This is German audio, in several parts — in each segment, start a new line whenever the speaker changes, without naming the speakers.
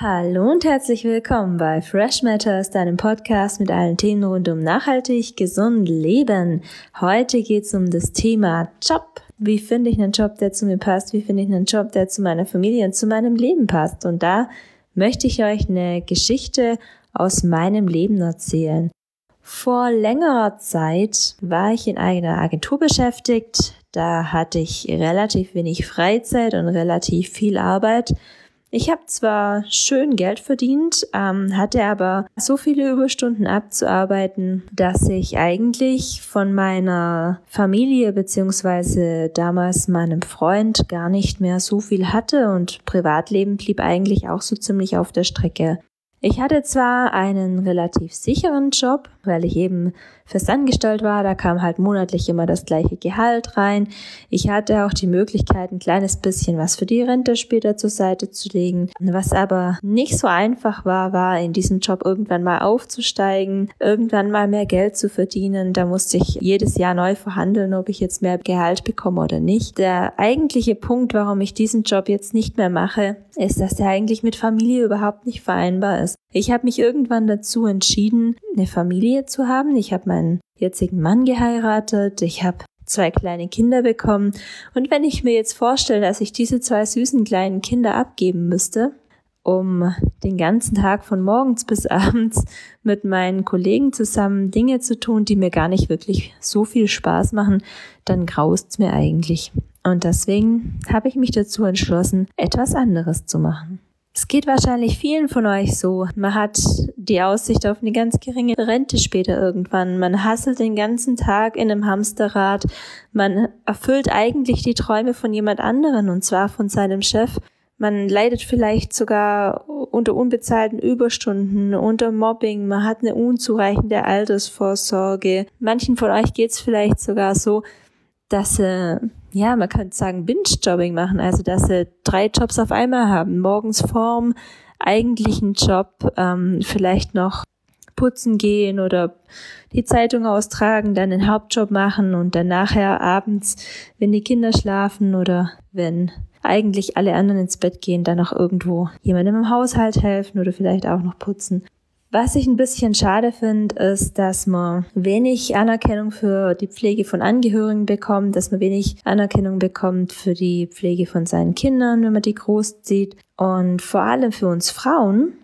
Hallo und herzlich willkommen bei Fresh Matters, deinem Podcast mit allen Themen rund um nachhaltig, gesund Leben. Heute geht es um das Thema Job. Wie finde ich einen Job, der zu mir passt? Wie finde ich einen Job, der zu meiner Familie und zu meinem Leben passt? Und da möchte ich euch eine Geschichte aus meinem Leben erzählen. Vor längerer Zeit war ich in einer Agentur beschäftigt. Da hatte ich relativ wenig Freizeit und relativ viel Arbeit. Ich habe zwar schön Geld verdient, ähm, hatte aber so viele Überstunden abzuarbeiten, dass ich eigentlich von meiner Familie beziehungsweise damals meinem Freund gar nicht mehr so viel hatte und Privatleben blieb eigentlich auch so ziemlich auf der Strecke. Ich hatte zwar einen relativ sicheren Job, weil ich eben festangestellt war, da kam halt monatlich immer das gleiche Gehalt rein. Ich hatte auch die Möglichkeit, ein kleines bisschen was für die Rente später zur Seite zu legen. Was aber nicht so einfach war, war in diesem Job irgendwann mal aufzusteigen, irgendwann mal mehr Geld zu verdienen. Da musste ich jedes Jahr neu verhandeln, ob ich jetzt mehr Gehalt bekomme oder nicht. Der eigentliche Punkt, warum ich diesen Job jetzt nicht mehr mache, ist, dass der eigentlich mit Familie überhaupt nicht vereinbar ist. Ich habe mich irgendwann dazu entschieden, eine Familie zu haben. Ich habe meinen jetzigen Mann geheiratet. Ich habe zwei kleine Kinder bekommen. Und wenn ich mir jetzt vorstelle, dass ich diese zwei süßen kleinen Kinder abgeben müsste, um den ganzen Tag von morgens bis abends mit meinen Kollegen zusammen Dinge zu tun, die mir gar nicht wirklich so viel Spaß machen, dann graust's mir eigentlich. Und deswegen habe ich mich dazu entschlossen, etwas anderes zu machen. Es geht wahrscheinlich vielen von euch so. Man hat die Aussicht auf eine ganz geringe Rente später irgendwann. Man hasselt den ganzen Tag in einem Hamsterrad. Man erfüllt eigentlich die Träume von jemand anderen und zwar von seinem Chef. Man leidet vielleicht sogar unter unbezahlten Überstunden, unter Mobbing, man hat eine unzureichende Altersvorsorge. Manchen von euch geht's vielleicht sogar so, dass sie, ja, man könnte sagen, Binge-Jobbing machen, also dass sie drei Jobs auf einmal haben. Morgens vorm eigentlichen Job, ähm, vielleicht noch putzen gehen oder die Zeitung austragen, dann den Hauptjob machen und dann nachher abends, wenn die Kinder schlafen oder wenn eigentlich alle anderen ins Bett gehen, dann noch irgendwo jemandem im Haushalt helfen oder vielleicht auch noch putzen. Was ich ein bisschen schade finde, ist, dass man wenig Anerkennung für die Pflege von Angehörigen bekommt, dass man wenig Anerkennung bekommt für die Pflege von seinen Kindern, wenn man die groß sieht. Und vor allem für uns Frauen,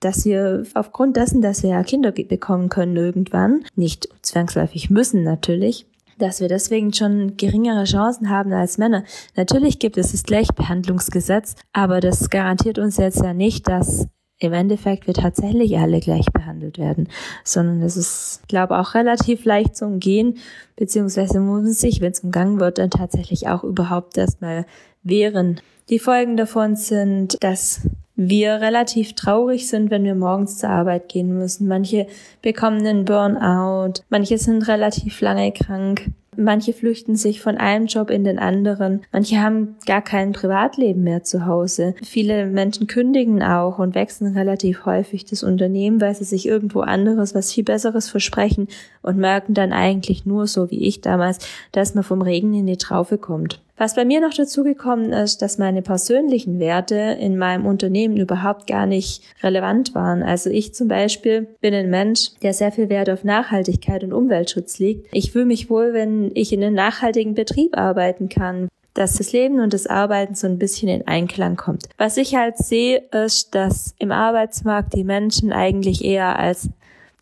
dass wir aufgrund dessen, dass wir ja Kinder bekommen können irgendwann, nicht zwangsläufig müssen natürlich, dass wir deswegen schon geringere Chancen haben als Männer. Natürlich gibt es das Gleichbehandlungsgesetz, aber das garantiert uns jetzt ja nicht, dass im Endeffekt wir tatsächlich alle gleich behandelt werden, sondern es ist, glaube auch relativ leicht zu umgehen, beziehungsweise muss man sich, wenn es umgangen wird, dann tatsächlich auch überhaupt erstmal wehren. Die Folgen davon sind, dass wir relativ traurig sind, wenn wir morgens zur Arbeit gehen müssen. Manche bekommen einen Burnout, manche sind relativ lange krank, Manche flüchten sich von einem Job in den anderen. Manche haben gar kein Privatleben mehr zu Hause. Viele Menschen kündigen auch und wechseln relativ häufig das Unternehmen, weil sie sich irgendwo anderes, was viel Besseres versprechen und merken dann eigentlich nur, so wie ich damals, dass man vom Regen in die Traufe kommt. Was bei mir noch dazu gekommen ist, dass meine persönlichen Werte in meinem Unternehmen überhaupt gar nicht relevant waren. Also ich zum Beispiel bin ein Mensch, der sehr viel Wert auf Nachhaltigkeit und Umweltschutz legt. Ich fühle mich wohl, wenn ich in einem nachhaltigen Betrieb arbeiten kann dass das Leben und das Arbeiten so ein bisschen in Einklang kommt. Was ich halt sehe, ist, dass im Arbeitsmarkt die Menschen eigentlich eher als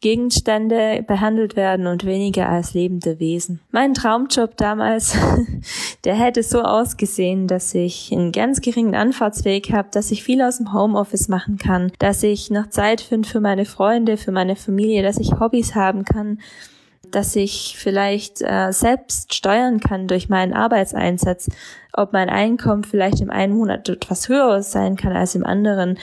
Gegenstände behandelt werden und weniger als lebende Wesen. Mein Traumjob damals, der hätte so ausgesehen, dass ich einen ganz geringen Anfahrtsweg habe, dass ich viel aus dem Homeoffice machen kann, dass ich noch Zeit finde für meine Freunde, für meine Familie, dass ich Hobbys haben kann, dass ich vielleicht äh, selbst steuern kann durch meinen Arbeitseinsatz, ob mein Einkommen vielleicht im einen Monat etwas höher sein kann als im anderen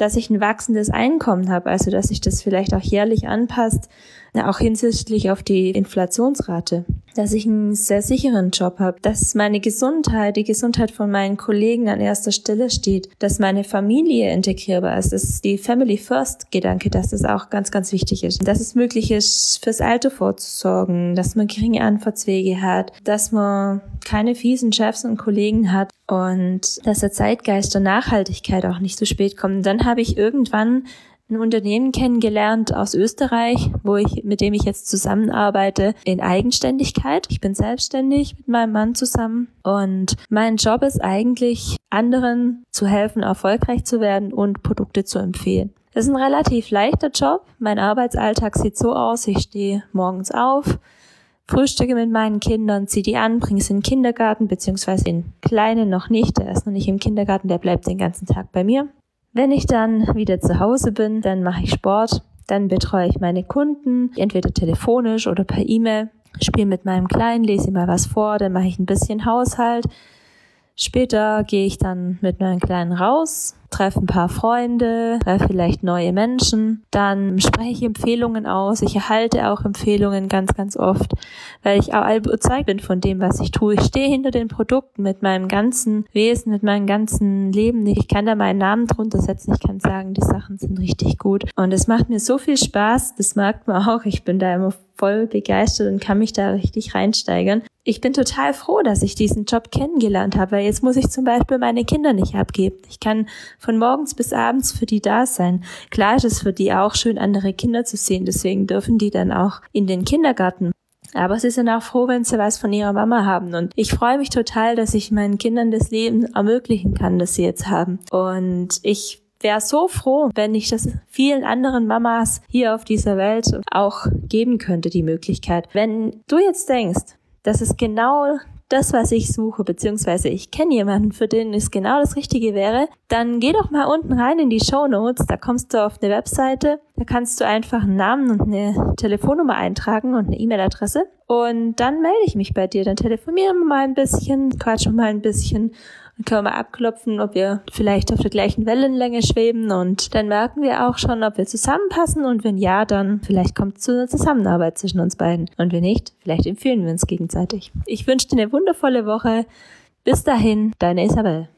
dass ich ein wachsendes Einkommen habe, also dass sich das vielleicht auch jährlich anpasst, auch hinsichtlich auf die Inflationsrate, dass ich einen sehr sicheren Job habe, dass meine Gesundheit, die Gesundheit von meinen Kollegen an erster Stelle steht, dass meine Familie integrierbar ist, dass die Family First Gedanke, dass das auch ganz, ganz wichtig ist, dass es möglich ist, fürs Alter vorzusorgen, dass man geringe Anfahrtswege hat, dass man keine fiesen Chefs und Kollegen hat und dass der Zeitgeist der Nachhaltigkeit auch nicht zu spät kommt. dann habe ich irgendwann ein Unternehmen kennengelernt aus Österreich, wo ich, mit dem ich jetzt zusammenarbeite in Eigenständigkeit. Ich bin selbstständig mit meinem Mann zusammen und mein Job ist eigentlich, anderen zu helfen, erfolgreich zu werden und Produkte zu empfehlen. Das ist ein relativ leichter Job. Mein Arbeitsalltag sieht so aus, ich stehe morgens auf, frühstücke mit meinen Kindern, ziehe die an, bringe sie in den Kindergarten, beziehungsweise den Kleinen noch nicht, der ist noch nicht im Kindergarten, der bleibt den ganzen Tag bei mir. Wenn ich dann wieder zu Hause bin, dann mache ich Sport, dann betreue ich meine Kunden, entweder telefonisch oder per E-Mail, spiele mit meinem Kleinen, lese ihm mal was vor, dann mache ich ein bisschen Haushalt. Später gehe ich dann mit meinem Kleinen raus, treffe ein paar Freunde, treffe vielleicht neue Menschen, dann spreche ich Empfehlungen aus. Ich erhalte auch Empfehlungen ganz, ganz oft, weil ich auch überzeugt bin von dem, was ich tue. Ich stehe hinter den Produkten mit meinem ganzen Wesen, mit meinem ganzen Leben. Ich kann da meinen Namen drunter setzen. Ich kann sagen, die Sachen sind richtig gut. Und es macht mir so viel Spaß. Das merkt man auch. Ich bin da immer voll begeistert und kann mich da richtig reinsteigern. Ich bin total froh, dass ich diesen Job kennengelernt habe, weil jetzt muss ich zum Beispiel meine Kinder nicht abgeben. Ich kann von morgens bis abends für die da sein. Klar ist es für die auch schön, andere Kinder zu sehen, deswegen dürfen die dann auch in den Kindergarten. Aber sie sind auch froh, wenn sie was von ihrer Mama haben. Und ich freue mich total, dass ich meinen Kindern das Leben ermöglichen kann, das sie jetzt haben. Und ich wäre so froh, wenn ich das vielen anderen Mamas hier auf dieser Welt auch geben könnte, die Möglichkeit. Wenn du jetzt denkst, das ist genau das, was ich suche, beziehungsweise ich kenne jemanden, für den es genau das Richtige wäre, dann geh doch mal unten rein in die Show Notes. Da kommst du auf eine Webseite, da kannst du einfach einen Namen und eine Telefonnummer eintragen und eine E-Mail-Adresse. Und dann melde ich mich bei dir. Dann telefonieren wir mal ein bisschen, quatschen mal ein bisschen dann können wir abklopfen, ob wir vielleicht auf der gleichen Wellenlänge schweben und dann merken wir auch schon, ob wir zusammenpassen und wenn ja, dann vielleicht kommt es zu einer Zusammenarbeit zwischen uns beiden. Und wenn nicht, vielleicht empfehlen wir uns gegenseitig. Ich wünsche dir eine wundervolle Woche. Bis dahin, deine Isabel.